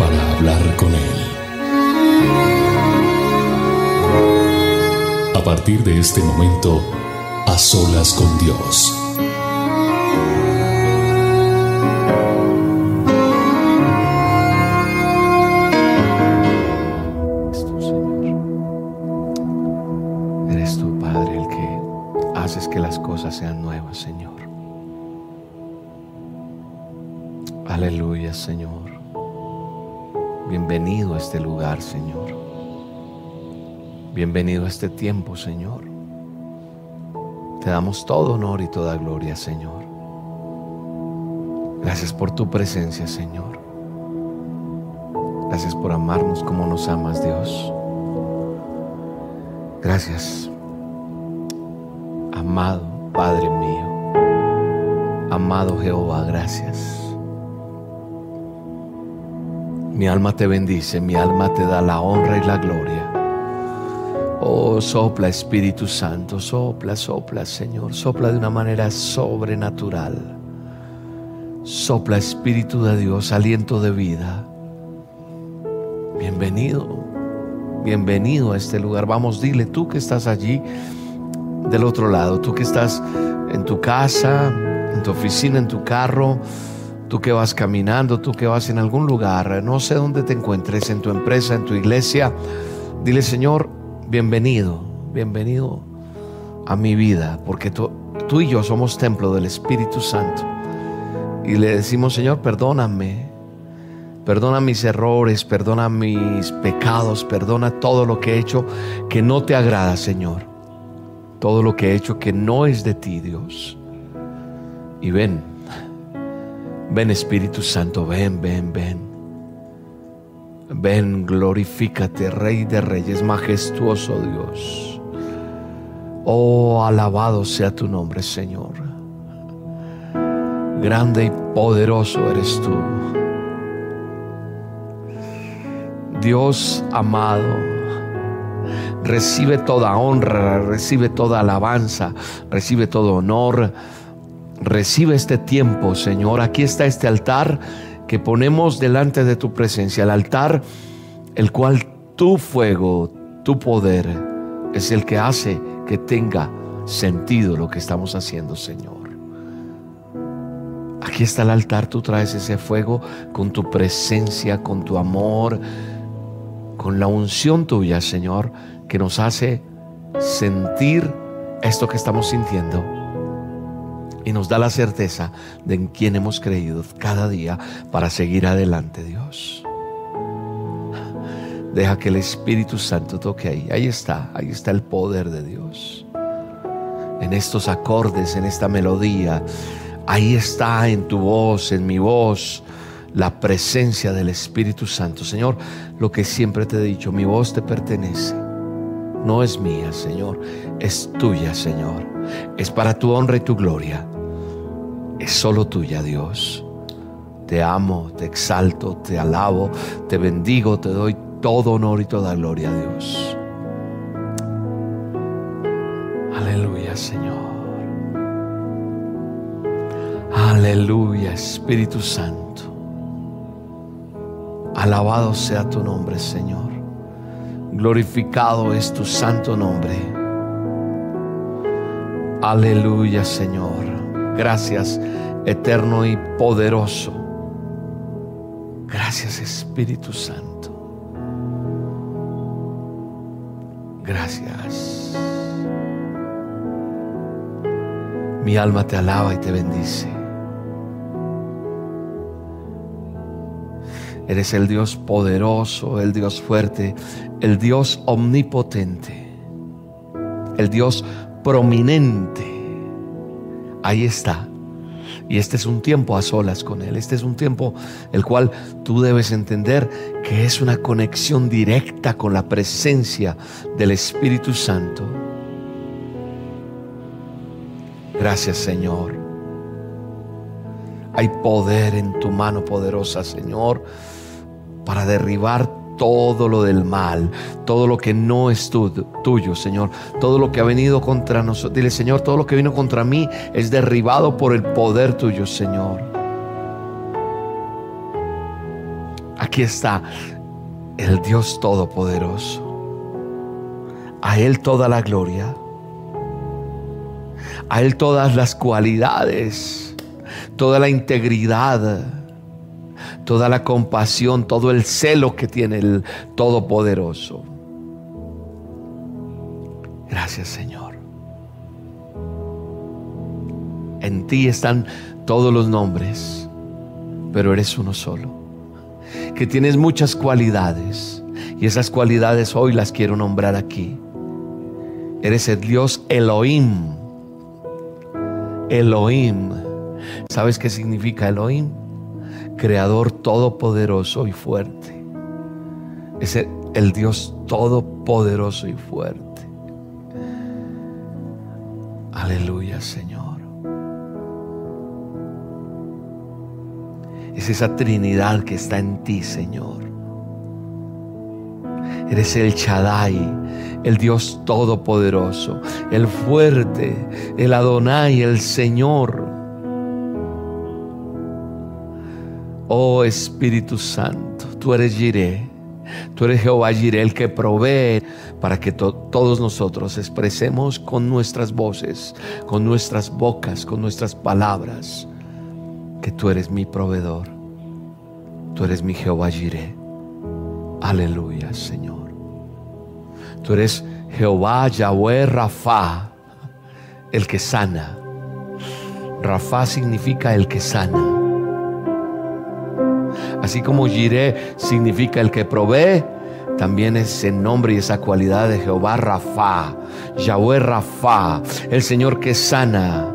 para hablar con Él. A partir de este momento, a solas con Dios. Señor. Bienvenido a este tiempo, Señor. Te damos todo honor y toda gloria, Señor. Gracias por tu presencia, Señor. Gracias por amarnos como nos amas, Dios. Gracias, amado Padre mío. Amado Jehová, gracias. Mi alma te bendice, mi alma te da la honra y la gloria. Oh, sopla Espíritu Santo, sopla, sopla Señor, sopla de una manera sobrenatural. Sopla Espíritu de Dios, aliento de vida. Bienvenido, bienvenido a este lugar. Vamos, dile tú que estás allí del otro lado, tú que estás en tu casa, en tu oficina, en tu carro, tú que vas caminando, tú que vas en algún lugar, no sé dónde te encuentres, en tu empresa, en tu iglesia. Dile, Señor, bienvenido, bienvenido a mi vida, porque tú, y yo somos templo del Espíritu Santo. Y le decimos, Señor, perdóname, perdona mis errores, perdona mis pecados, perdona todo lo que he hecho que no te agrada, Señor. Todo lo que he hecho que no es de ti, Dios. Y ven, ven Espíritu Santo, ven, ven, ven. Ven, glorifícate, Rey de Reyes, majestuoso Dios. Oh, alabado sea tu nombre, Señor. Grande y poderoso eres tú. Dios amado, recibe toda honra, recibe toda alabanza, recibe todo honor. Recibe este tiempo, Señor. Aquí está este altar que ponemos delante de tu presencia. El altar, el cual tu fuego, tu poder, es el que hace que tenga sentido lo que estamos haciendo, Señor. Aquí está el altar, tú traes ese fuego con tu presencia, con tu amor, con la unción tuya, Señor, que nos hace sentir esto que estamos sintiendo y nos da la certeza de en quién hemos creído cada día para seguir adelante, Dios. Deja que el Espíritu Santo toque ahí. Ahí está, ahí está el poder de Dios. En estos acordes, en esta melodía, ahí está en tu voz, en mi voz, la presencia del Espíritu Santo. Señor, lo que siempre te he dicho, mi voz te pertenece. No es mía, Señor, es tuya, Señor. Es para tu honra y tu gloria. Es solo tuya, Dios. Te amo, te exalto, te alabo, te bendigo, te doy todo honor y toda gloria a Dios. Aleluya, Señor. Aleluya, Espíritu Santo. Alabado sea tu nombre, Señor. Glorificado es tu santo nombre. Aleluya, Señor. Gracias, eterno y poderoso. Gracias, Espíritu Santo. Gracias. Mi alma te alaba y te bendice. Eres el Dios poderoso, el Dios fuerte, el Dios omnipotente, el Dios prominente. Ahí está. Y este es un tiempo a solas con Él. Este es un tiempo el cual tú debes entender que es una conexión directa con la presencia del Espíritu Santo. Gracias Señor. Hay poder en tu mano poderosa, Señor, para derribar todo lo del mal, todo lo que no es tuyo, Señor, todo lo que ha venido contra nosotros. Dile, Señor, todo lo que vino contra mí es derribado por el poder tuyo, Señor. Aquí está el Dios Todopoderoso. A Él toda la gloria. A Él todas las cualidades, toda la integridad toda la compasión, todo el celo que tiene el Todopoderoso. Gracias Señor. En ti están todos los nombres, pero eres uno solo. Que tienes muchas cualidades y esas cualidades hoy las quiero nombrar aquí. Eres el Dios Elohim. Elohim. ¿Sabes qué significa Elohim? Creador todopoderoso y fuerte. Es el, Dios todopoderoso y fuerte. Aleluya, Señor. Es esa Trinidad que está en ti, Señor. Eres el Shaddai, el Dios todopoderoso, el fuerte, el Adonai, el Señor. Oh Espíritu Santo, tú eres Jireh. Tú eres Jehová Jireh, el que provee para que todos nosotros expresemos con nuestras voces, con nuestras bocas, con nuestras palabras, que tú eres mi proveedor. Tú eres mi Jehová Jireh. Aleluya, Señor. Tú eres Jehová Yahweh Rafa, el que sana. Rafa significa el que sana. Así como Jireh significa el que provee, también es el nombre y esa cualidad de Jehová Rafa, Yahweh Rafa, el Señor que sana.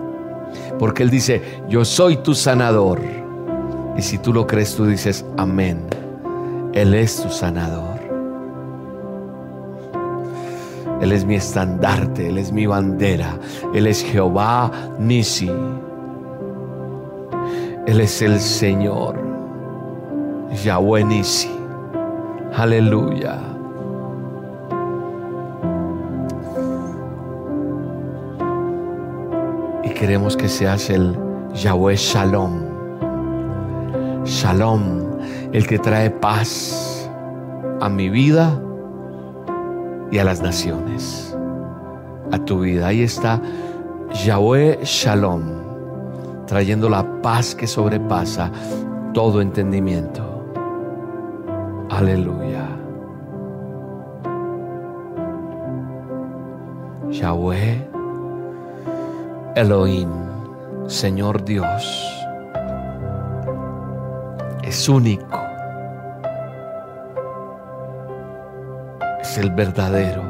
Porque Él dice, yo soy tu sanador. Y si tú lo crees, tú dices, amén. Él es tu sanador. Él es mi estandarte, Él es mi bandera, Él es Jehová Nisi. Él es el Señor. Yahweh Nisi. Aleluya. Y queremos que seas el Yahweh Shalom. Shalom, el que trae paz a mi vida y a las naciones, a tu vida. Ahí está Yahweh Shalom, trayendo la paz que sobrepasa todo entendimiento. Aleluya. Yahweh Elohim, Señor Dios, es único. Es el verdadero.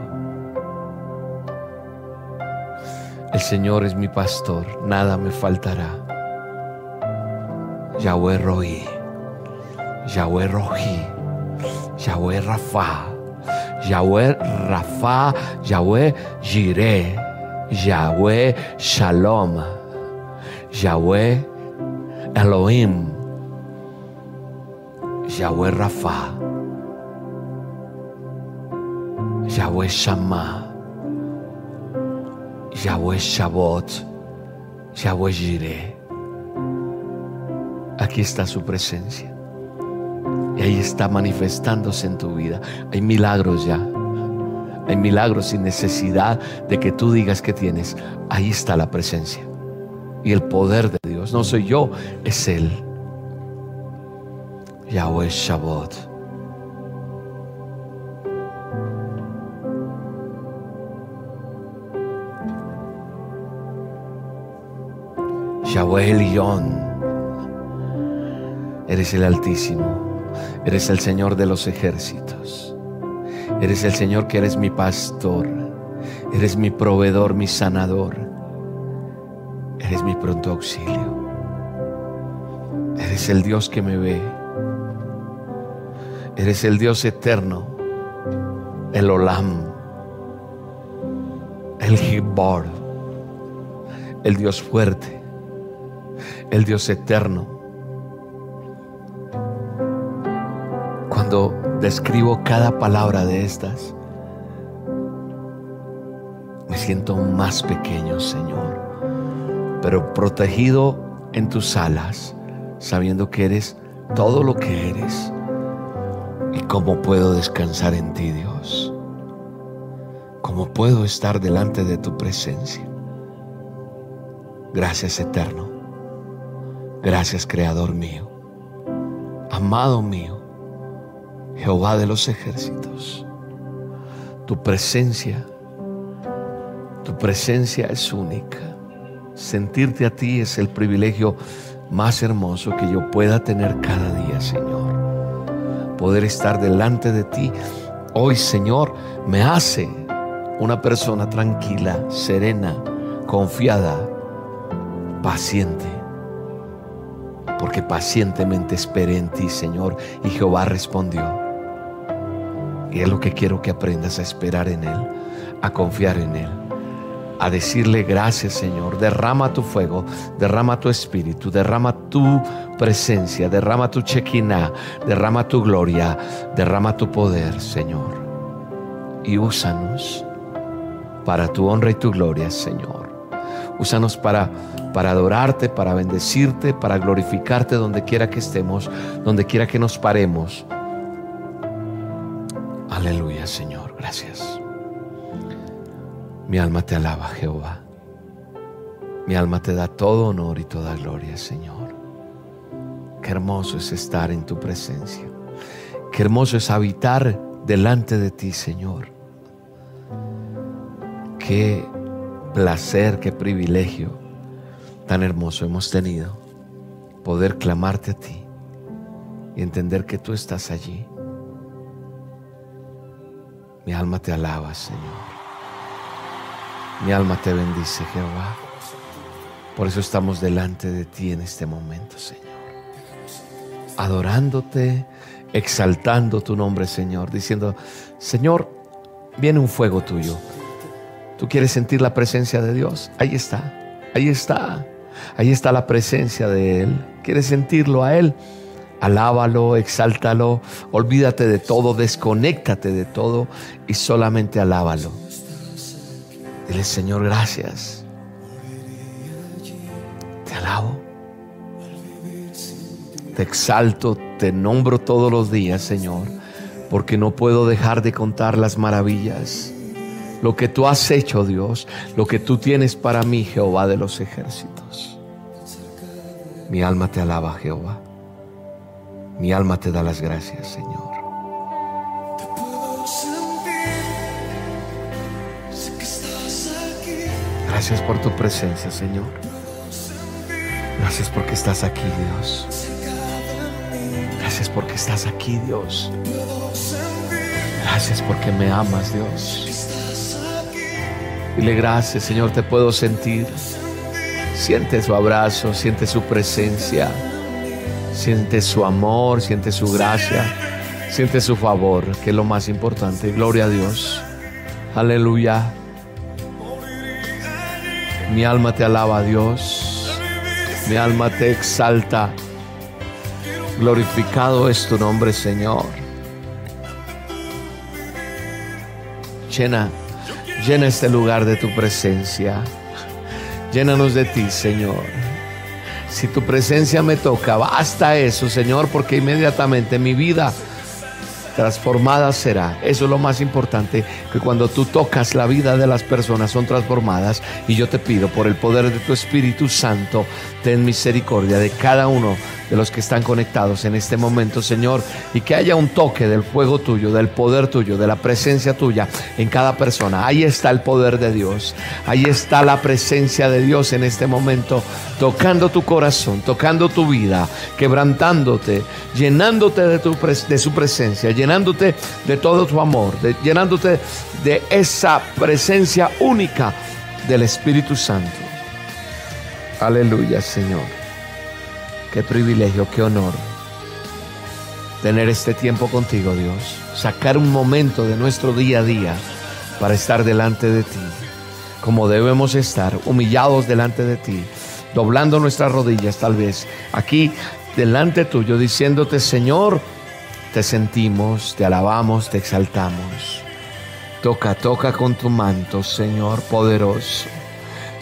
El Señor es mi pastor, nada me faltará. Yahweh Rohi, Yahweh Rohi. Yahweh Rafa, Yahweh Rafa, Yahweh Jireh, Yahweh Shalom, Yahweh Elohim, Yahweh Rafa, Yahweh Shammah, Yahweh Shabbat, Yahweh Jireh. Aquí está su presencia. Y ahí está manifestándose en tu vida. Hay milagros ya. Hay milagros sin necesidad de que tú digas que tienes. Ahí está la presencia. Y el poder de Dios. No soy yo, es Él. Yahweh Shabbat. Yahweh Elión. Eres el Altísimo. Eres el Señor de los ejércitos. Eres el Señor que eres mi pastor. Eres mi proveedor, mi sanador. Eres mi pronto auxilio. Eres el Dios que me ve. Eres el Dios eterno, el Olam, el Gibor, el Dios fuerte, el Dios eterno. Describo cada palabra de estas, me siento más pequeño, Señor, pero protegido en tus alas, sabiendo que eres todo lo que eres ¿Y cómo puedo descansar en ti, Dios? ¿Cómo puedo estar delante de tu presencia? Gracias eterno. Gracias Creador mío. Amado mío. Jehová de los ejércitos. Tu presencia, tu presencia es única. Sentirte a ti es el privilegio más hermoso que yo pueda tener cada día, Señor poder estar delante de ti. Hoy, Señor, me hace una persona tranquila, serena, confiada, paciente. Porque pacientemente esperé en ti, Señor, y Jehová respondió. Y es lo que quiero que aprendas a esperar en Él, a confiar en Él a decirle gracias Señor. Derrama tu fuego, derrama tu espíritu, derrama tu presencia, derrama tu chequina, derrama tu gloria, derrama tu poder Señor. Y úsanos para tu honra y tu gloria Señor. Úsanos para, para adorarte, para bendecirte, para glorificarte donde quiera que estemos, donde quiera que nos paremos. Aleluya Señor, gracias. Mi alma te alaba, Jehová. Mi alma te da todo honor y toda gloria, Señor. Qué hermoso es estar en tu presencia. Qué hermoso es habitar delante de ti, Señor. Qué placer, qué privilegio tan hermoso hemos tenido poder clamarte a ti y entender que tú estás allí. Mi alma te alaba, Señor. Mi alma te bendice, Jehová. Por eso estamos delante de ti en este momento, Señor. Adorándote, exaltando tu nombre, Señor, diciendo, Señor, viene un fuego tuyo. ¿Tú quieres sentir la presencia de Dios? Ahí está, ahí está, ahí está la presencia de Él. ¿Quieres sentirlo a Él? Alábalo, exáltalo, olvídate de todo, desconéctate de todo y solamente alábalo. Dile, Señor, gracias. Te alabo. Te exalto, te nombro todos los días, Señor, porque no puedo dejar de contar las maravillas. Lo que tú has hecho, Dios, lo que tú tienes para mí, Jehová de los ejércitos. Mi alma te alaba, Jehová. Mi alma te da las gracias, Señor. Gracias por tu presencia, Señor. Gracias porque estás aquí, Dios. Gracias porque estás aquí, Dios. Gracias porque me amas, Dios. Dile gracias, Señor, te puedo sentir. Siente su abrazo, siente su presencia, siente su amor, siente su gracia, siente su favor, que es lo más importante. Gloria a Dios. Aleluya. Mi alma te alaba, Dios. Mi alma te exalta. Glorificado es tu nombre, Señor. Llena, llena este lugar de tu presencia. Llénanos de ti, Señor. Si tu presencia me toca, basta eso, Señor, porque inmediatamente mi vida transformada será. Eso es lo más importante, que cuando tú tocas la vida de las personas son transformadas. Y yo te pido por el poder de tu Espíritu Santo, ten misericordia de cada uno de los que están conectados en este momento, Señor, y que haya un toque del fuego tuyo, del poder tuyo, de la presencia tuya en cada persona. Ahí está el poder de Dios, ahí está la presencia de Dios en este momento, tocando tu corazón, tocando tu vida, quebrantándote, llenándote de, tu, su presencia, llenándote de todo tu amor, llenándote de esa presencia única del Espíritu Santo. Aleluya, Señor. Qué privilegio, qué honor tener este tiempo contigo, Dios. Sacar un momento de nuestro día a día para estar delante de ti, como debemos estar, humillados delante de ti, doblando nuestras rodillas tal vez, aquí delante tuyo, diciéndote, Señor, te sentimos, te alabamos, te exaltamos. Toca, toca con tu manto, Señor poderoso.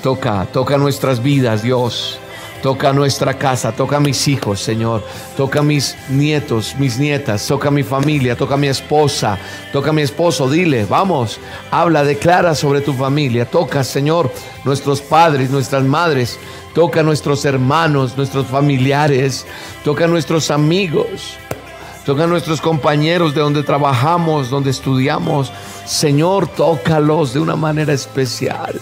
Toca, toca nuestras vidas, Dios. Toca nuestra casa, toca a mis hijos, Señor. Toca a mis nietos, mis nietas, toca a mi familia, toca a mi esposa, toca a mi esposo. Dile, vamos, habla, declara sobre tu familia. Toca, Señor, nuestros padres, nuestras madres. Toca a nuestros hermanos, nuestros familiares. Toca a nuestros amigos. Toca a nuestros compañeros de donde trabajamos, donde estudiamos. Señor, tócalos de una manera especial.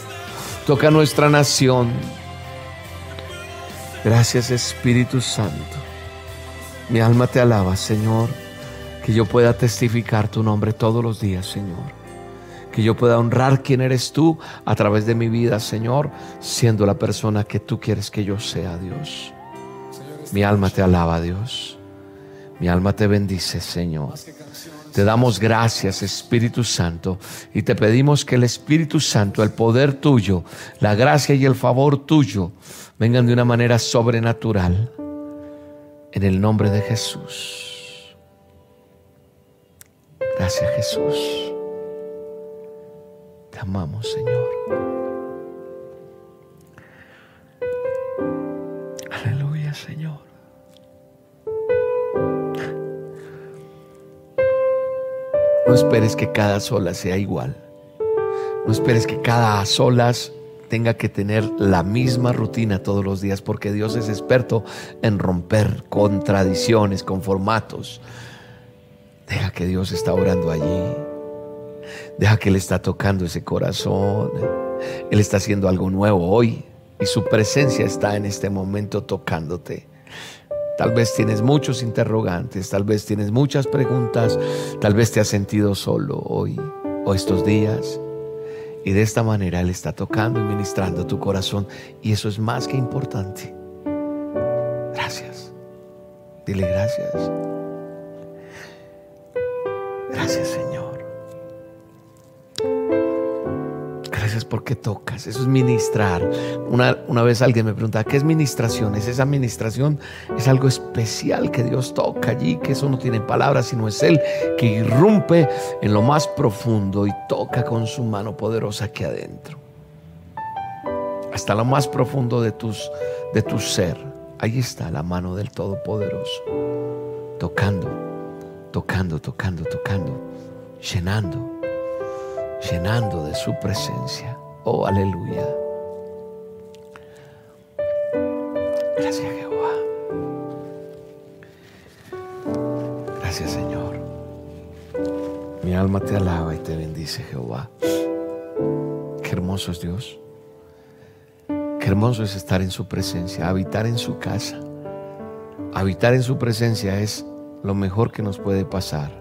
Toca a nuestra nación. Gracias Espíritu Santo. Mi alma te alaba, Señor. Que yo pueda testificar tu nombre todos los días, Señor. Que yo pueda honrar quién eres tú a través de mi vida, Señor, siendo la persona que tú quieres que yo sea, Dios. Mi alma te alaba, Dios. Mi alma te bendice, Señor. Te damos gracias, Espíritu Santo, y te pedimos que el Espíritu Santo, el poder tuyo, la gracia y el favor tuyo, vengan de una manera sobrenatural. En el nombre de Jesús. Gracias Jesús. Te amamos Señor. Aleluya Señor. No esperes que cada sola sea igual. No esperes que cada solas tenga que tener la misma rutina todos los días, porque Dios es experto en romper con tradiciones, con formatos. Deja que Dios está orando allí. Deja que Él está tocando ese corazón. Él está haciendo algo nuevo hoy y su presencia está en este momento tocándote. Tal vez tienes muchos interrogantes, tal vez tienes muchas preguntas, tal vez te has sentido solo hoy o estos días. Y de esta manera Él está tocando y ministrando tu corazón. Y eso es más que importante. Gracias. Dile gracias. Gracias Porque tocas. Eso es ministrar. Una, una vez alguien me preguntaba, ¿qué es ministración? Es esa administración, es algo especial que Dios toca allí, que eso no tiene palabras, sino es Él que irrumpe en lo más profundo y toca con su mano poderosa aquí adentro. Hasta lo más profundo de, tus, de tu ser. Ahí está la mano del Todopoderoso. Tocando, tocando, tocando, tocando, llenando llenando de su presencia. Oh, aleluya. Gracias Jehová. Gracias Señor. Mi alma te alaba y te bendice Jehová. Qué hermoso es Dios. Qué hermoso es estar en su presencia, habitar en su casa. Habitar en su presencia es lo mejor que nos puede pasar.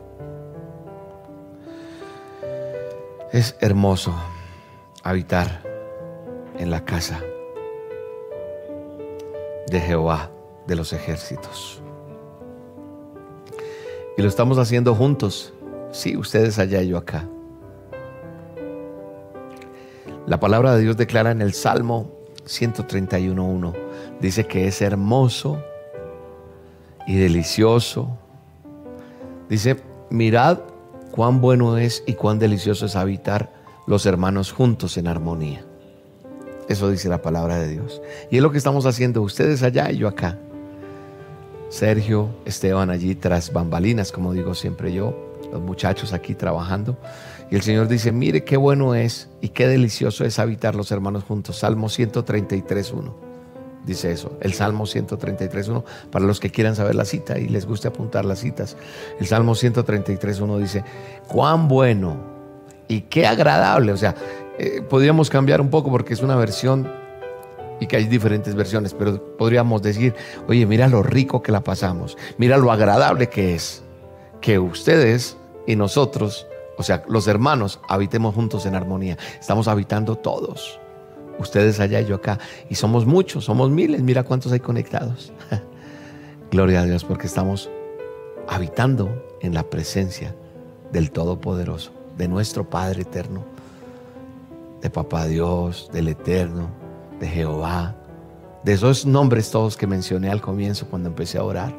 Es hermoso habitar en la casa de Jehová de los ejércitos. Y lo estamos haciendo juntos. Sí, ustedes allá y yo acá. La palabra de Dios declara en el Salmo 131.1, dice que es hermoso y delicioso. Dice, mirad cuán bueno es y cuán delicioso es habitar los hermanos juntos en armonía. Eso dice la palabra de Dios. Y es lo que estamos haciendo ustedes allá y yo acá. Sergio, Esteban allí tras bambalinas, como digo siempre yo, los muchachos aquí trabajando. Y el Señor dice, mire qué bueno es y qué delicioso es habitar los hermanos juntos. Salmo 133.1 dice eso, el Salmo 133.1, para los que quieran saber la cita y les guste apuntar las citas. El Salmo 133.1 dice, cuán bueno y qué agradable, o sea, eh, podríamos cambiar un poco porque es una versión y que hay diferentes versiones, pero podríamos decir, oye, mira lo rico que la pasamos, mira lo agradable que es que ustedes y nosotros, o sea, los hermanos, habitemos juntos en armonía. Estamos habitando todos ustedes allá y yo acá. Y somos muchos, somos miles, mira cuántos hay conectados. Gloria a Dios porque estamos habitando en la presencia del Todopoderoso, de nuestro Padre eterno, de Papá Dios, del Eterno, de Jehová, de esos nombres todos que mencioné al comienzo cuando empecé a orar,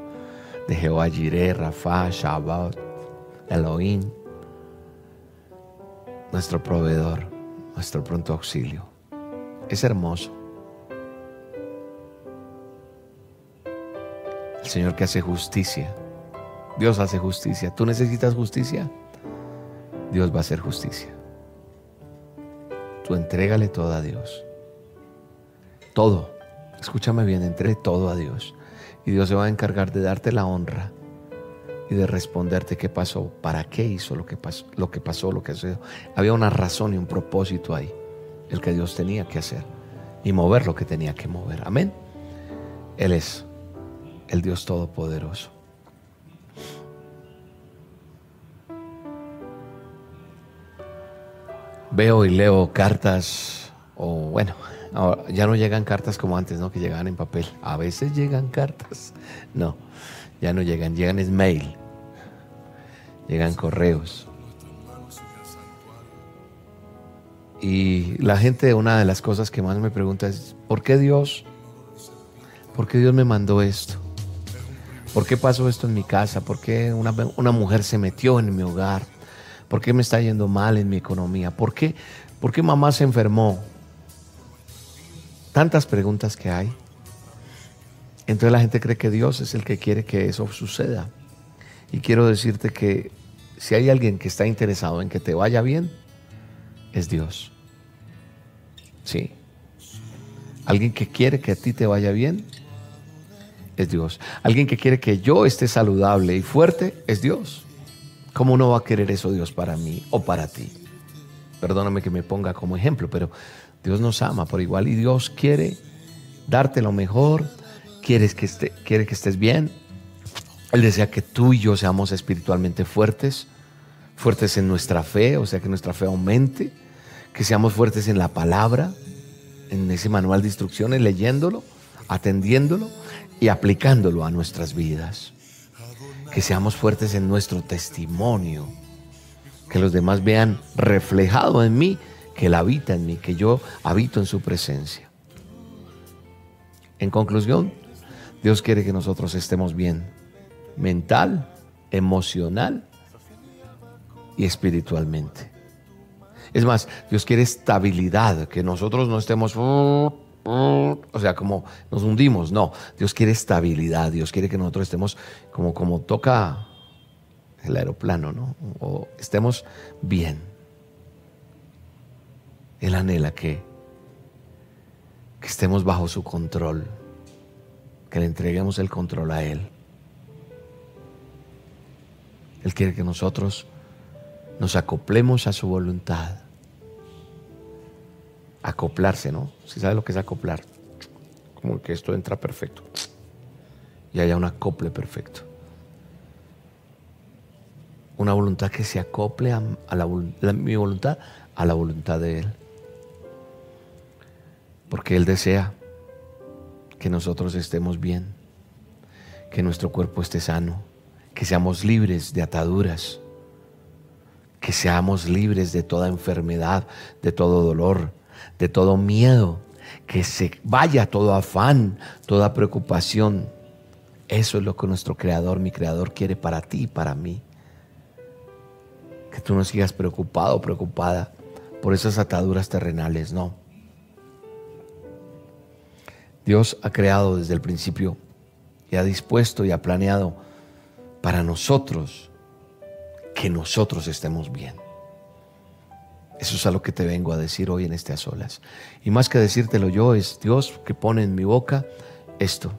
de Jehová Jireh, Rafa, Shabbat, Elohim, nuestro proveedor, nuestro pronto auxilio. Es hermoso. El Señor que hace justicia. Dios hace justicia. ¿Tú necesitas justicia? Dios va a hacer justicia. Tú entrégale todo a Dios. Todo. Escúchame bien, entregue todo a Dios. Y Dios se va a encargar de darte la honra y de responderte qué pasó, para qué hizo lo que pasó, lo que pasó, lo que hizo. Había una razón y un propósito ahí, el que Dios tenía que hacer y mover lo que tenía que mover. Amén. Él es el Dios Todopoderoso. Veo y leo cartas, o bueno, ya no llegan cartas como antes, ¿no? Que llegaban en papel. A veces llegan cartas. No, ya no llegan, llegan es mail. Llegan correos. Y la gente, una de las cosas que más me pregunta es, ¿por qué Dios? ¿Por qué Dios me mandó esto? ¿Por qué pasó esto en mi casa? ¿Por qué una, una mujer se metió en mi hogar? ¿Por qué me está yendo mal en mi economía? ¿Por qué, ¿Por qué mamá se enfermó? Tantas preguntas que hay. Entonces la gente cree que Dios es el que quiere que eso suceda. Y quiero decirte que si hay alguien que está interesado en que te vaya bien, es Dios. Sí. Alguien que quiere que a ti te vaya bien, es Dios. Alguien que quiere que yo esté saludable y fuerte es Dios. ¿Cómo no va a querer eso Dios para mí o para ti? Perdóname que me ponga como ejemplo, pero Dios nos ama por igual y Dios quiere darte lo mejor, quiere que, esté, quiere que estés bien. Él desea que tú y yo seamos espiritualmente fuertes, fuertes en nuestra fe, o sea, que nuestra fe aumente, que seamos fuertes en la palabra, en ese manual de instrucciones, leyéndolo, atendiéndolo y aplicándolo a nuestras vidas. Que seamos fuertes en nuestro testimonio. Que los demás vean reflejado en mí que Él habita en mí, que yo habito en su presencia. En conclusión, Dios quiere que nosotros estemos bien, mental, emocional y espiritualmente. Es más, Dios quiere estabilidad, que nosotros no estemos o sea, como nos hundimos. No, Dios quiere estabilidad, Dios quiere que nosotros estemos como, toca el aeroplano, ¿no? O estemos bien. Él anhela que estemos bajo su control, que le entreguemos el control a Él. Él quiere que nosotros nos acoplemos a su voluntad acoplarse, ¿no? Si sabe lo que es acoplar, como que esto entra perfecto y haya un acople perfecto. Una voluntad que se acople a, la, mi voluntad a la voluntad de Él. Porque Él desea que nosotros estemos bien, que nuestro cuerpo esté sano, que seamos libres de ataduras, que seamos libres de toda enfermedad, de todo dolor, de todo miedo, que se vaya todo afán, toda preocupación. Eso es lo que nuestro Creador, mi Creador, quiere para ti y para mí. Que tú no sigas preocupado o preocupada por esas ataduras terrenales, no. Dios ha creado desde el principio y ha dispuesto y ha planeado para nosotros que nosotros estemos bien. Eso es a lo que te vengo a decir hoy en este a solas. Y más que decírtelo yo, es Dios que pone en mi boca esto.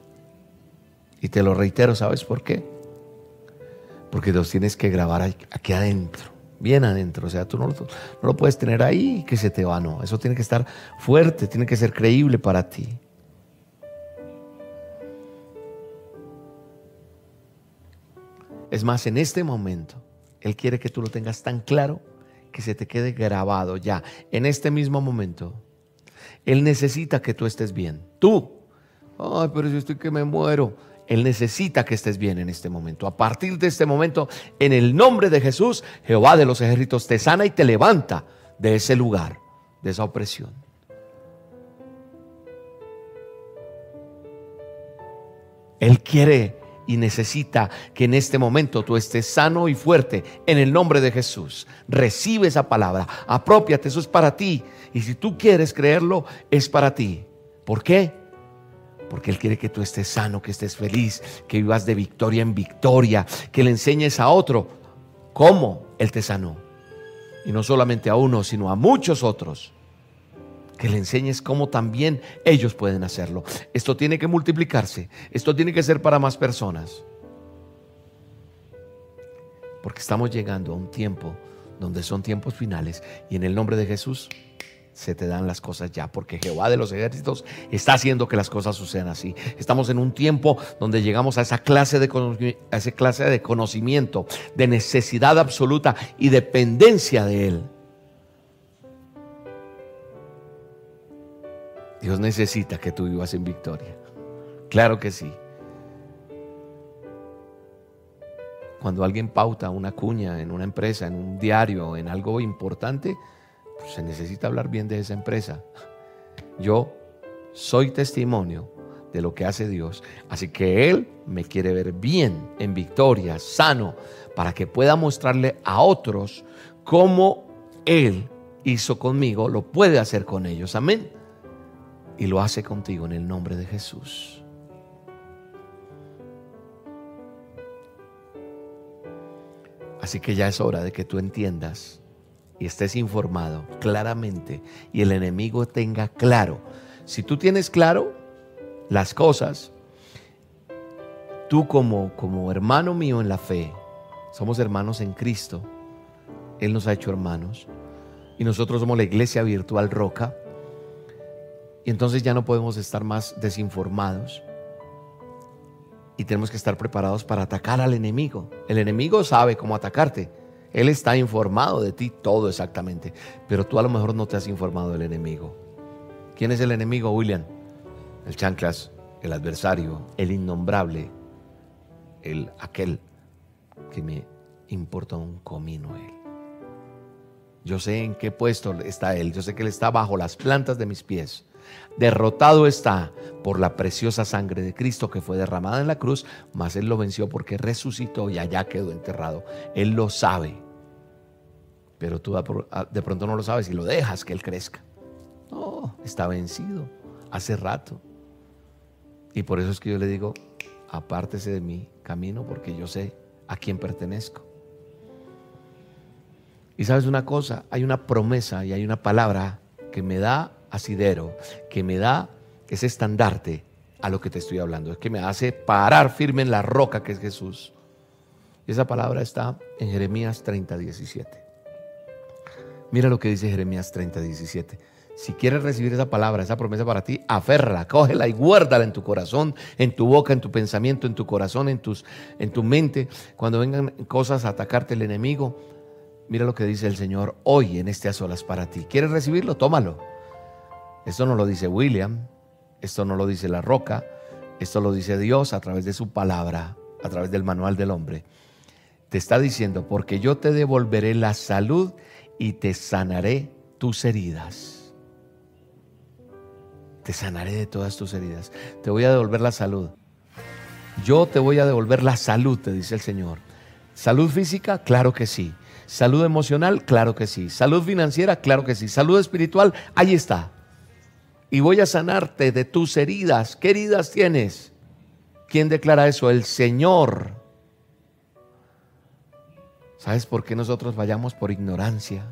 Y te lo reitero, ¿sabes por qué? Porque Dios tienes que grabar aquí adentro, bien adentro. O sea, tú no, no lo puedes tener ahí que se te va, no. Eso tiene que estar fuerte, tiene que ser creíble para ti. Es más, en este momento, Él quiere que tú lo tengas tan claro que se te quede grabado ya, en este mismo momento. Él necesita que tú estés bien. Tú, ay, pero si estoy que me muero. Él necesita que estés bien en este momento. A partir de este momento, en el nombre de Jesús, Jehová de los ejércitos te sana y te levanta de ese lugar, de esa opresión. Él quiere y necesita que en este momento tú estés sano y fuerte en el nombre de Jesús. Recibe esa palabra, apropiate, eso es para ti. Y si tú quieres creerlo, es para ti. ¿Por qué? Porque Él quiere que tú estés sano, que estés feliz, que vivas de victoria en victoria, que le enseñes a otro cómo Él te sanó. Y no solamente a uno, sino a muchos otros que le enseñes cómo también ellos pueden hacerlo. Esto tiene que multiplicarse, esto tiene que ser para más personas. Porque estamos llegando a un tiempo donde son tiempos finales y en el nombre de Jesús se te dan las cosas ya, porque Jehová de los ejércitos está haciendo que las cosas sucedan así. Estamos en un tiempo donde llegamos a esa clase de, a esa clase de conocimiento, de necesidad absoluta y dependencia de Él. Dios necesita que tú vivas en victoria. Claro que sí. Cuando alguien pauta una cuña en una empresa, en un diario, en algo importante, pues se necesita hablar bien de esa empresa. Yo soy testimonio de lo que hace Dios. Así que Él me quiere ver bien, en victoria, sano, para que pueda mostrarle a otros cómo Él hizo conmigo, lo puede hacer con ellos. Amén y lo hace contigo en el nombre de Jesús. Así que ya es hora de que tú entiendas y estés informado claramente y el enemigo tenga claro. Si tú tienes claro las cosas, tú como, como hermano mío en la fe, somos hermanos en Cristo, Él nos ha hecho hermanos y nosotros somos la iglesia virtual Roca y entonces ya no podemos estar más desinformados. Y tenemos que estar preparados para atacar al enemigo. El enemigo sabe cómo atacarte. Él está informado de ti todo exactamente. Pero tú a lo mejor no te has informado del enemigo. ¿Quién es el enemigo, William? El chanclas, el adversario, el innombrable, el aquel que me importa un comino él. Yo sé en qué puesto está él. Yo sé que él está bajo las plantas de mis pies. Derrotado está por la preciosa sangre de Cristo que fue derramada en la cruz, mas Él lo venció porque resucitó y allá quedó enterrado. Él lo sabe. Pero tú de pronto no lo sabes y lo dejas que Él crezca. No, está vencido hace rato. Y por eso es que yo le digo, apártese de mi camino porque yo sé a quién pertenezco. Y sabes una cosa, hay una promesa y hay una palabra que me da asidero que me da ese estandarte a lo que te estoy hablando. Es que me hace parar firme en la roca que es Jesús. Y esa palabra está en Jeremías 30, 17. Mira lo que dice Jeremías 30, 17. Si quieres recibir esa palabra, esa promesa para ti, aférrala, cógela y guárdala en tu corazón, en tu boca, en tu pensamiento, en tu corazón, en, tus, en tu mente. Cuando vengan cosas a atacarte el enemigo, mira lo que dice el Señor hoy en este a solas para ti. ¿Quieres recibirlo? Tómalo. Esto no lo dice William, esto no lo dice La Roca, esto lo dice Dios a través de su palabra, a través del manual del hombre. Te está diciendo, porque yo te devolveré la salud y te sanaré tus heridas. Te sanaré de todas tus heridas. Te voy a devolver la salud. Yo te voy a devolver la salud, te dice el Señor. ¿Salud física? Claro que sí. ¿Salud emocional? Claro que sí. ¿Salud financiera? Claro que sí. ¿Salud espiritual? Ahí está y voy a sanarte de tus heridas. ¿Qué heridas tienes? ¿Quién declara eso? El Señor. ¿Sabes por qué nosotros vayamos por ignorancia?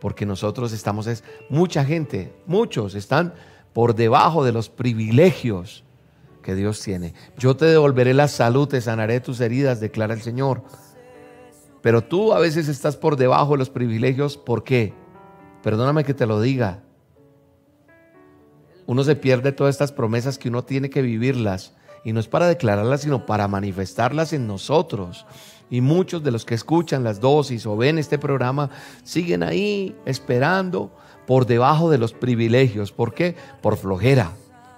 Porque nosotros estamos, es mucha gente, muchos están por debajo de los privilegios que Dios tiene. Yo te devolveré la salud, te sanaré tus heridas, declara el Señor. Pero tú a veces estás por debajo de los privilegios, ¿por qué? Perdóname que te lo diga, uno se pierde todas estas promesas que uno tiene que vivirlas. Y no es para declararlas, sino para manifestarlas en nosotros. Y muchos de los que escuchan las dosis o ven este programa siguen ahí esperando por debajo de los privilegios. ¿Por qué? Por flojera,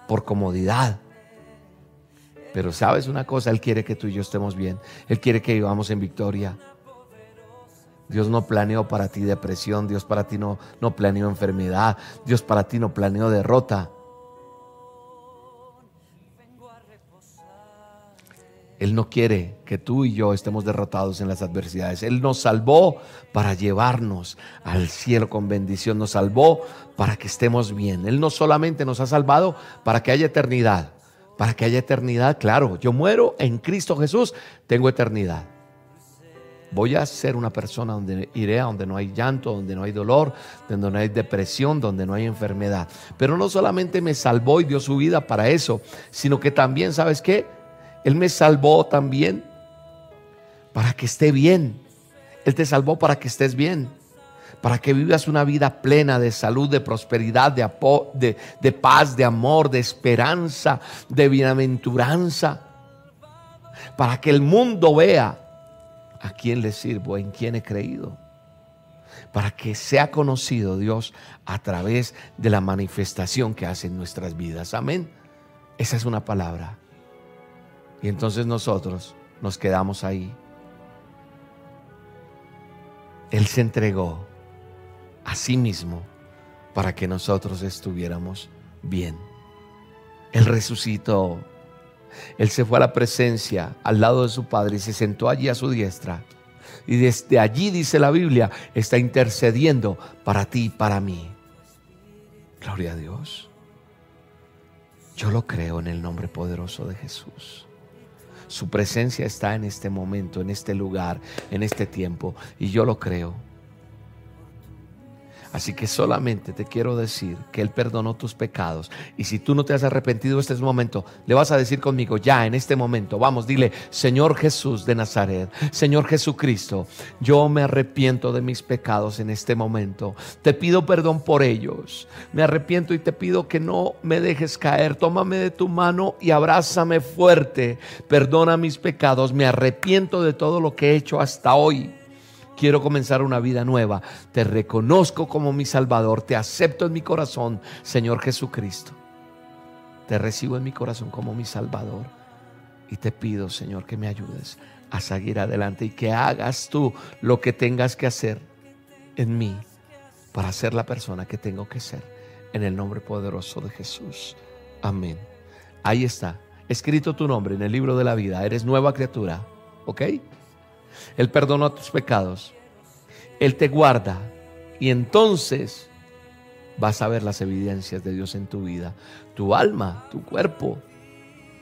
por comodidad. Pero sabes una cosa, Él quiere que tú y yo estemos bien. Él quiere que vivamos en victoria. Dios no planeó para ti depresión, Dios para ti no, no planeó enfermedad, Dios para ti no planeó derrota. Él no quiere que tú y yo estemos derrotados en las adversidades. Él nos salvó para llevarnos al cielo con bendición. Nos salvó para que estemos bien. Él no solamente nos ha salvado para que haya eternidad. Para que haya eternidad, claro, yo muero en Cristo Jesús, tengo eternidad. Voy a ser una persona donde iré a donde no hay llanto, donde no hay dolor, donde no hay depresión, donde no hay enfermedad. Pero no solamente me salvó y dio su vida para eso, sino que también, ¿sabes qué? Él me salvó también para que esté bien. Él te salvó para que estés bien, para que vivas una vida plena de salud, de prosperidad, de, paz, de amor, de esperanza, de bienaventuranza, para que el mundo vea a quién le sirvo, en quién he creído, para que sea conocido Dios a través de la manifestación que hace en nuestras vidas. Amén. Esa es una palabra. Y entonces nosotros nos quedamos ahí. Él se entregó a sí mismo para que nosotros estuviéramos bien. Él resucitó. Él se fue a la presencia al lado de su Padre y se sentó allí a su diestra. Y desde allí, dice la Biblia, está intercediendo para ti y para mí. Gloria a Dios. Yo lo creo en el nombre poderoso de Jesús. Su presencia está en este momento, en este lugar, en este tiempo. Y yo lo creo. Así que solamente te quiero decir que Él perdonó tus pecados. Y si tú no te has arrepentido, este es momento. Le vas a decir conmigo, ya en este momento, vamos, dile, Señor Jesús de Nazaret, Señor Jesucristo, yo me arrepiento de mis pecados en este momento. Te pido perdón por ellos. Me arrepiento y te pido que no me dejes caer. Tómame de tu mano y abrázame fuerte. Perdona mis pecados. Me arrepiento de todo lo que he hecho hasta hoy quiero comenzar una vida nueva. Te reconozco como mi Salvador, te acepto en mi corazón, Señor Jesucristo. Te recibo en mi corazón como mi Salvador y te pido, Señor, que me ayudes a seguir adelante y que hagas tú lo que tengas que hacer en mí para ser la persona que tengo que ser. En el nombre poderoso de Jesús. Amén. Ahí está, escrito tu nombre en el libro de la vida. Eres nueva criatura. ¿Ok? Él perdona tus pecados. Él te guarda. Y entonces vas a ver las evidencias de Dios en tu vida. Tu alma, tu cuerpo,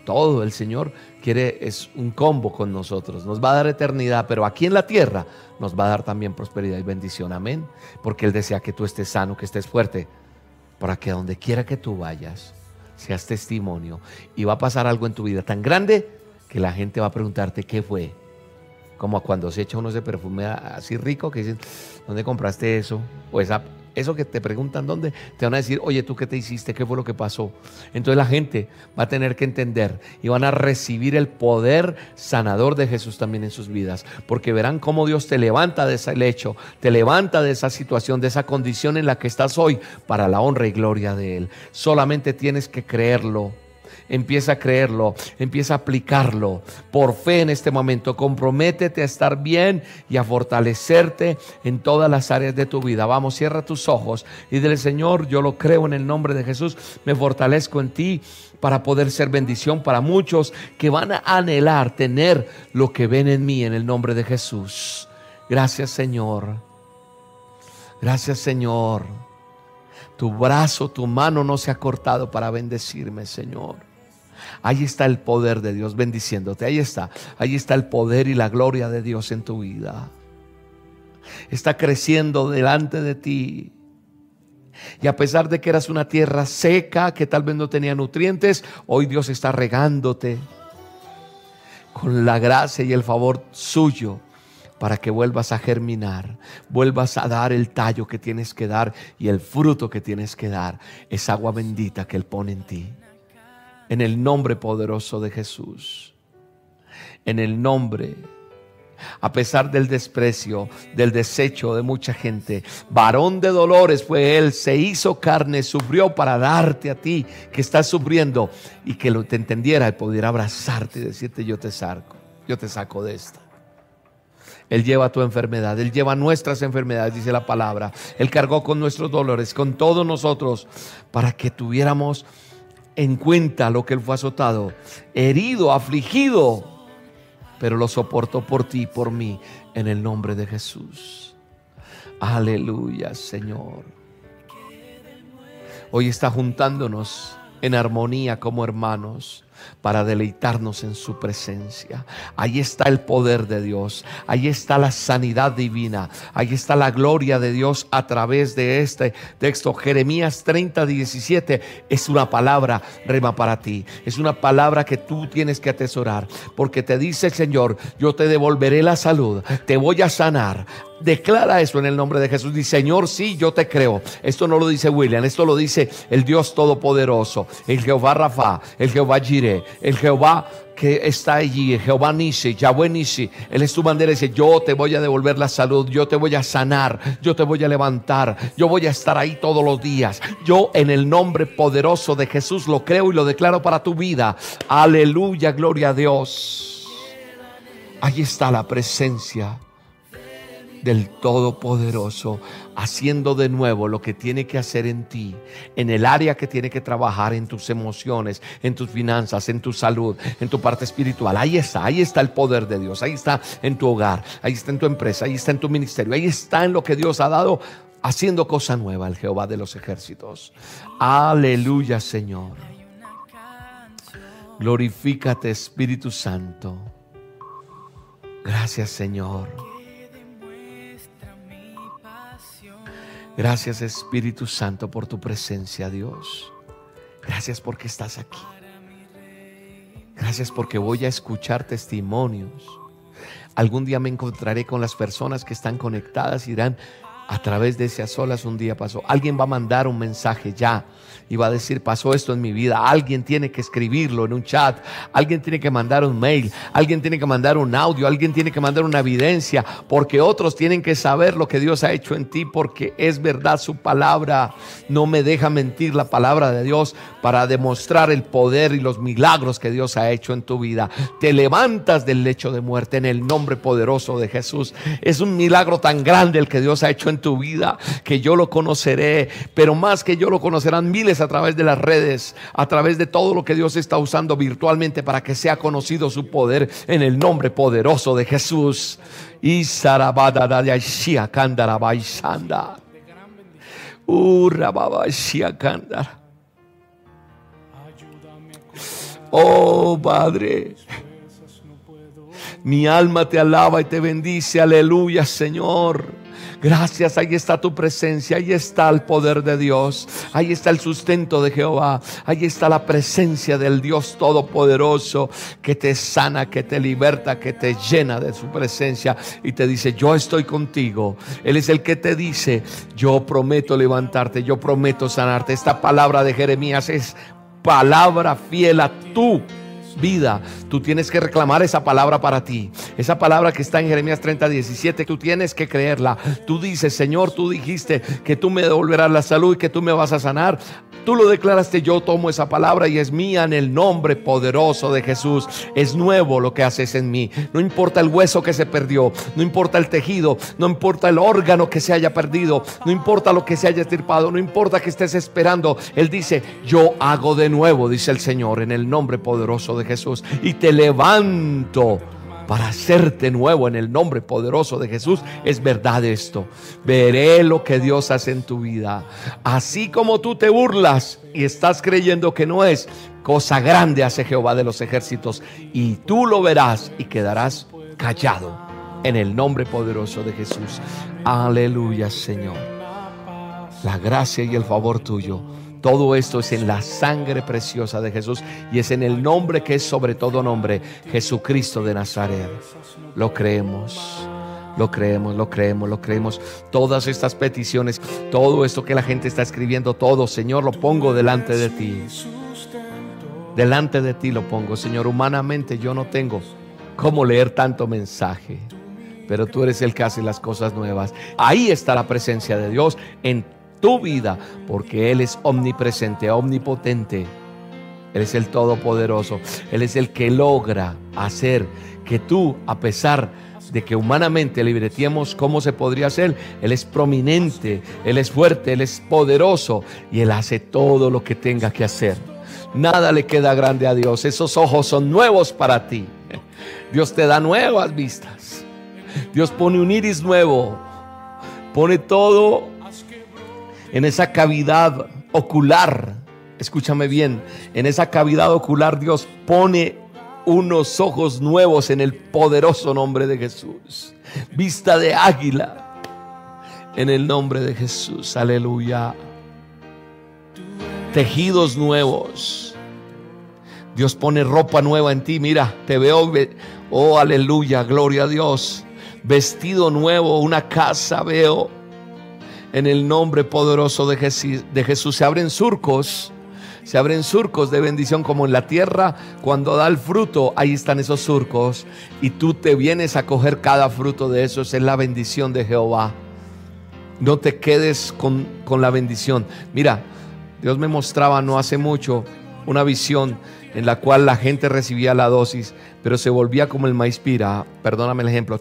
todo el Señor quiere, es un combo con nosotros. Nos va a dar eternidad, pero aquí en la tierra nos va a dar también prosperidad y bendición. Amén. Porque Él desea que tú estés sano, que estés fuerte, para que donde quiera que tú vayas, seas testimonio. Y va a pasar algo en tu vida tan grande que la gente va a preguntarte qué fue como cuando se echa uno ese perfume así rico que dicen, ¿dónde compraste eso? O esa, eso que te preguntan dónde, te van a decir, oye, ¿tú qué te hiciste? ¿Qué fue lo que pasó? Entonces la gente va a tener que entender y van a recibir el poder sanador de Jesús también en sus vidas, porque verán cómo Dios te levanta de ese lecho, te levanta de esa situación, de esa condición en la que estás hoy, para la honra y gloria de Él. Solamente tienes que creerlo Empieza a creerlo, empieza a aplicarlo por fe en este momento. Comprométete a estar bien y a fortalecerte en todas las áreas de tu vida. Vamos, cierra tus ojos y dile, Señor, yo lo creo en el nombre de Jesús, me fortalezco en ti para poder ser bendición para muchos que van a anhelar tener lo que ven en mí en el nombre de Jesús. Gracias, Señor. Gracias, Señor. Tu brazo, tu mano no se ha cortado para bendecirme, Señor. Ahí está el poder de Dios bendiciéndote. Ahí está. Ahí está el poder y la gloria de Dios en tu vida. Está creciendo delante de ti. Y a pesar de que eras una tierra seca, que tal vez no tenía nutrientes, hoy Dios está regándote con la gracia y el favor suyo para que vuelvas a germinar, vuelvas a dar el tallo que tienes que dar y el fruto que tienes que dar. Es agua bendita que Él pone en ti en el nombre poderoso de Jesús. En el nombre a pesar del desprecio, del desecho de mucha gente. Varón de dolores fue él, se hizo carne, sufrió para darte a ti que estás sufriendo y que lo te entendiera y pudiera abrazarte y decirte yo te saco, yo te saco de esta. Él lleva tu enfermedad, Él lleva nuestras enfermedades, dice la palabra. Él cargó con nuestros dolores, con todos nosotros, para que tuviéramos en cuenta lo que Él fue azotado, herido, afligido, pero lo soportó por ti y por mí, en el nombre de Jesús. Aleluya, Señor. Hoy está juntándonos en armonía como hermanos para deleitarnos en su presencia. Ahí está el poder de Dios, ahí está la sanidad divina, ahí está la gloria de Dios a través de este texto. Jeremías 30, 17 es una palabra rema para ti, es una palabra que tú tienes que atesorar, porque te dice el Señor, yo te devolveré la salud, te voy a sanar, Declara eso en el nombre de Jesús. Dice, Señor, sí, yo te creo. Esto no lo dice William, esto lo dice el Dios Todopoderoso, el Jehová Rafa, el Jehová Jireh, el Jehová que está allí, Jehová Nisi, Yahweh Nisi. Él es tu bandera y dice, yo te voy a devolver la salud, yo te voy a sanar, yo te voy a levantar, yo voy a estar ahí todos los días. Yo en el nombre poderoso de Jesús lo creo y lo declaro para tu vida. Aleluya, gloria a Dios. Ahí está la presencia del Todopoderoso, haciendo de nuevo lo que tiene que hacer en ti, en el área que tiene que trabajar, en tus emociones, en tus finanzas, en tu salud, en tu parte espiritual. Ahí está, ahí está el poder de Dios, ahí está en tu hogar, ahí está en tu empresa, ahí está en tu ministerio, ahí está en lo que Dios ha dado, haciendo cosa nueva el Jehová de los ejércitos. Aleluya, Señor. Glorifícate, Espíritu Santo. Gracias, Señor. Gracias Espíritu Santo por tu presencia, Dios. Gracias porque estás aquí. Gracias porque voy a escuchar testimonios. Algún día me encontraré con las personas que están conectadas y dirán, a través de esas olas un día pasó. Alguien va a mandar un mensaje ya y va a decir, pasó esto en mi vida. Alguien tiene que escribirlo en un chat, alguien tiene que mandar un mail, alguien tiene que mandar un audio, alguien tiene que mandar una evidencia, porque otros tienen que saber lo que Dios ha hecho en ti, porque es verdad su palabra. No me deja mentir la palabra de Dios para demostrar el poder y los milagros que Dios ha hecho en tu vida. Te levantas del lecho de muerte en el nombre poderoso de Jesús. Es un milagro tan grande el que Dios ha hecho en tu vida que yo lo conoceré, pero más que yo lo conocerán miles a través de las redes, a través de todo lo que Dios está usando virtualmente para que sea conocido su poder en el nombre poderoso de Jesús. Y Oh Padre, mi alma te alaba y te bendice, aleluya Señor. Gracias, ahí está tu presencia, ahí está el poder de Dios, ahí está el sustento de Jehová, ahí está la presencia del Dios Todopoderoso que te sana, que te liberta, que te llena de su presencia y te dice, yo estoy contigo. Él es el que te dice, yo prometo levantarte, yo prometo sanarte. Esta palabra de Jeremías es palabra fiel a tú vida. Tú tienes que reclamar esa palabra para ti. Esa palabra que está en Jeremías 30, 17, tú tienes que creerla. Tú dices, Señor, tú dijiste que tú me devolverás la salud y que tú me vas a sanar. Tú lo declaraste, yo tomo esa palabra y es mía en el nombre poderoso de Jesús. Es nuevo lo que haces en mí. No importa el hueso que se perdió, no importa el tejido, no importa el órgano que se haya perdido, no importa lo que se haya estirpado, no importa que estés esperando. Él dice, yo hago de nuevo, dice el Señor, en el nombre poderoso de Jesús. Y te levanto para hacerte nuevo en el nombre poderoso de Jesús. Es verdad esto. Veré lo que Dios hace en tu vida. Así como tú te burlas y estás creyendo que no es, cosa grande hace Jehová de los ejércitos. Y tú lo verás y quedarás callado en el nombre poderoso de Jesús. Aleluya, Señor. La gracia y el favor tuyo todo esto es en la sangre preciosa de Jesús y es en el nombre que es sobre todo nombre, Jesucristo de Nazaret. Lo creemos. Lo creemos, lo creemos, lo creemos. Todas estas peticiones, todo esto que la gente está escribiendo, todo, Señor, lo pongo delante de ti. Delante de ti lo pongo, Señor. Humanamente yo no tengo cómo leer tanto mensaje. pero tú eres el que hace las cosas nuevas. Ahí está la presencia de Dios en tu vida, porque Él es omnipresente, omnipotente. Él es el Todopoderoso. Él es el que logra hacer que tú, a pesar de que humanamente libretemos cómo se podría hacer, Él es prominente, Él es fuerte, Él es poderoso y Él hace todo lo que tenga que hacer. Nada le queda grande a Dios. Esos ojos son nuevos para ti. Dios te da nuevas vistas. Dios pone un iris nuevo. Pone todo en esa cavidad ocular. Escúchame bien. En esa cavidad ocular Dios pone unos ojos nuevos en el poderoso nombre de Jesús. Vista de águila en el nombre de Jesús. Aleluya. Tejidos nuevos. Dios pone ropa nueva en ti. Mira, te veo. Oh, aleluya, gloria a Dios. Vestido nuevo, una casa veo. En el nombre poderoso de Jesús, se abren surcos se abren surcos de bendición como en la tierra, cuando da el fruto, ahí están esos surcos. Y tú te vienes a coger cada fruto de esos, es la bendición de Jehová. No te quedes con, con la bendición. Mira, Dios me mostraba no hace mucho una visión en la cual la gente recibía la dosis, pero se volvía como el maíz pira. Perdóname el ejemplo,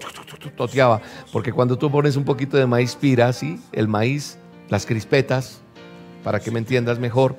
toteaba, porque cuando tú pones un poquito de maíz pira, ¿sí? el maíz, las crispetas, para que me entiendas mejor,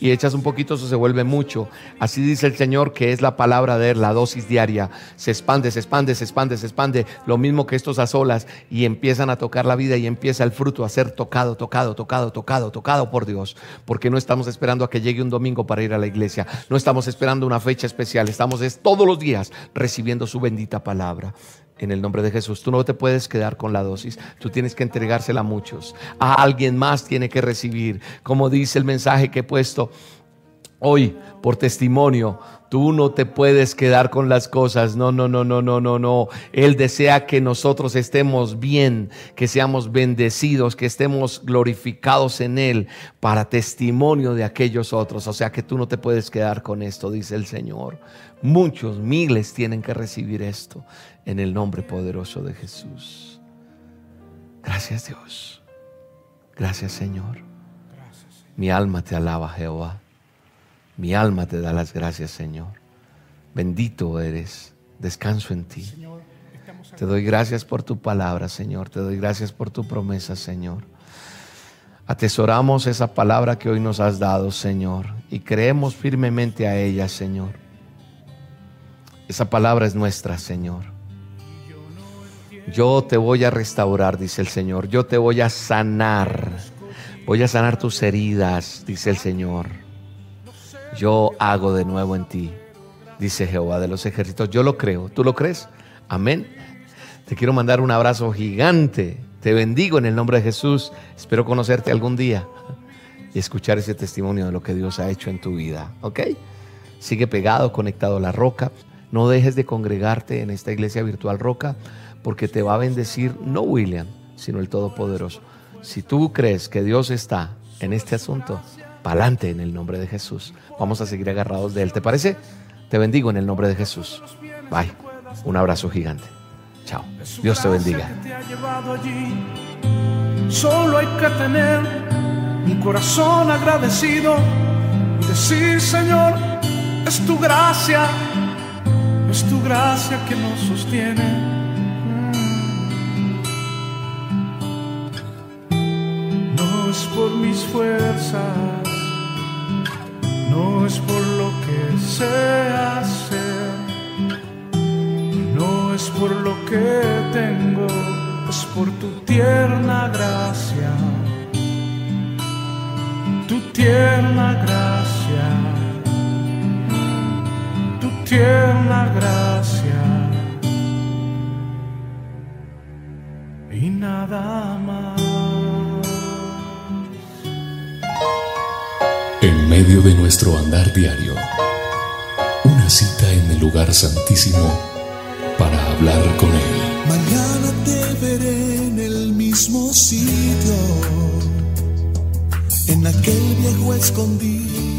y echas un poquito, eso se vuelve mucho. Así dice el Señor que es la palabra de Él, la dosis diaria. Se expande, se expande, se expande, se expande. Lo mismo que estos a solas y empiezan a tocar la vida y empieza el fruto a ser tocado, tocado, tocado, tocado, tocado por Dios. Porque no estamos esperando a que llegue un domingo para ir a la iglesia. No estamos esperando una fecha especial. Estamos es, todos los días recibiendo su bendita palabra en el nombre de Jesús. Tú no te puedes quedar con la dosis, tú tienes que entregársela a muchos. A alguien más tiene que recibir. Como dice el mensaje que he puesto hoy por testimonio, tú no te puedes quedar con las cosas. No, no, no, no, no, no, no. Él desea que nosotros estemos bien, que seamos bendecidos, que estemos glorificados en Él para testimonio de aquellos otros. O sea que tú no te puedes quedar con esto, dice el Señor. Muchos, miles tienen que recibir esto en el nombre poderoso de Jesús. Gracias Dios. Gracias Señor. Mi alma te alaba Jehová. Mi alma te da las gracias Señor. Bendito eres. Descanso en ti. Te doy gracias por tu palabra Señor. Te doy gracias por tu promesa Señor. Atesoramos esa palabra que hoy nos has dado Señor y creemos firmemente a ella Señor. Esa palabra es nuestra Señor. Yo te voy a restaurar, dice el Señor. Yo te voy a sanar. Voy a sanar tus heridas, dice el Señor. Yo hago de nuevo en ti, dice Jehová de los ejércitos. Yo lo creo. ¿Tú lo crees? Amén. Te quiero mandar un abrazo gigante. Te bendigo en el nombre de Jesús. Espero conocerte algún día y escuchar ese testimonio de lo que Dios ha hecho en tu vida. ¿Ok? Sigue pegado, conectado a la roca. No dejes de congregarte en esta iglesia virtual roca porque te va a bendecir no William, sino el Todopoderoso. Si tú crees que Dios está en este asunto, pa'lante en el nombre de Jesús. Vamos a seguir agarrados de Él. ¿Te parece? Te bendigo en el nombre de Jesús. Bye. Un abrazo gigante. Chao. Dios te bendiga. Solo hay que tener un corazón agradecido y decir, Señor, es tu gracia, es tu gracia que nos sostiene. Por mis fuerzas, no es por lo que sé hacer, no es por lo que tengo, es por tu tierna gracia, tu tierna gracia, tu tierna gracia. Y nada más. Medio de nuestro andar diario, una cita en el lugar santísimo para hablar con Él. Mañana te veré en el mismo sitio, en aquel viejo escondido